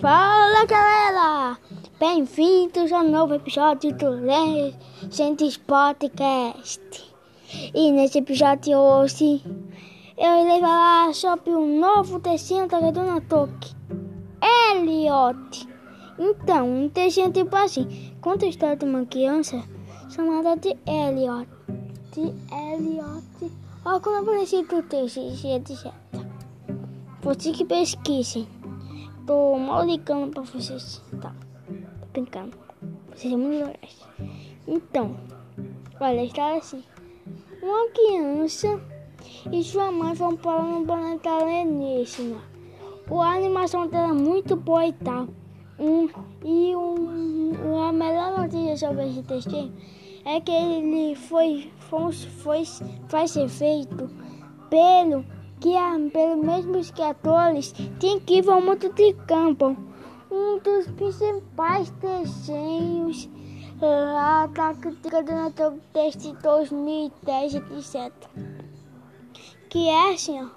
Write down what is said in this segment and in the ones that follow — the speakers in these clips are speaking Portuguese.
Fala galera! Bem-vindos ao novo episódio do Legends Podcast. E nesse episódio hoje eu irei falar sobre o novo desenho da Dona Toque, Elliot. Então, um desenho tipo assim, conta a história de uma criança chamada de Elliot. De Elliot. Olha como apareceu o texto, etc. Vocês que pesquisem. Tô mal ligando pra vocês. Tá. Tô brincando. Vocês são muito legais. Então, olha, está assim. Uma criança e sua mãe vão para um planeta alienígena. A animação dela é muito boa e tal. Um, e um, a melhor notícia sobre esse textinho é que ele foi, foi, foi, ser feito pelo que pelos mesmos criadores de Incrível Mundo de Campo, um dos principais desenhos lá da crítica do Natal desde 2010 etc. Que é assim, ó,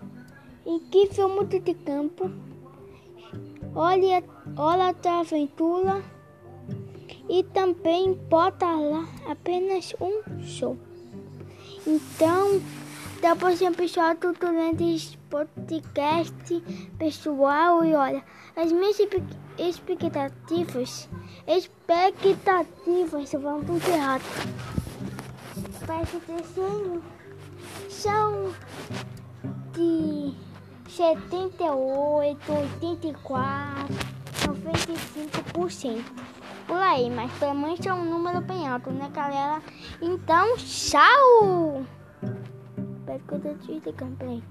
Incrível Mundo de Campo, Olha, Olha a Aventura e também bota lá apenas um show. Então, depois de episódio durante esse podcast pessoal e olha, as minhas expectativas, expectativas vão tudo errado. Para esse desenho são de 78, 84, 95% por aí, mas pelo menos é um número bem alto, né, galera? Então, tchau! Parco da Chile, campeão.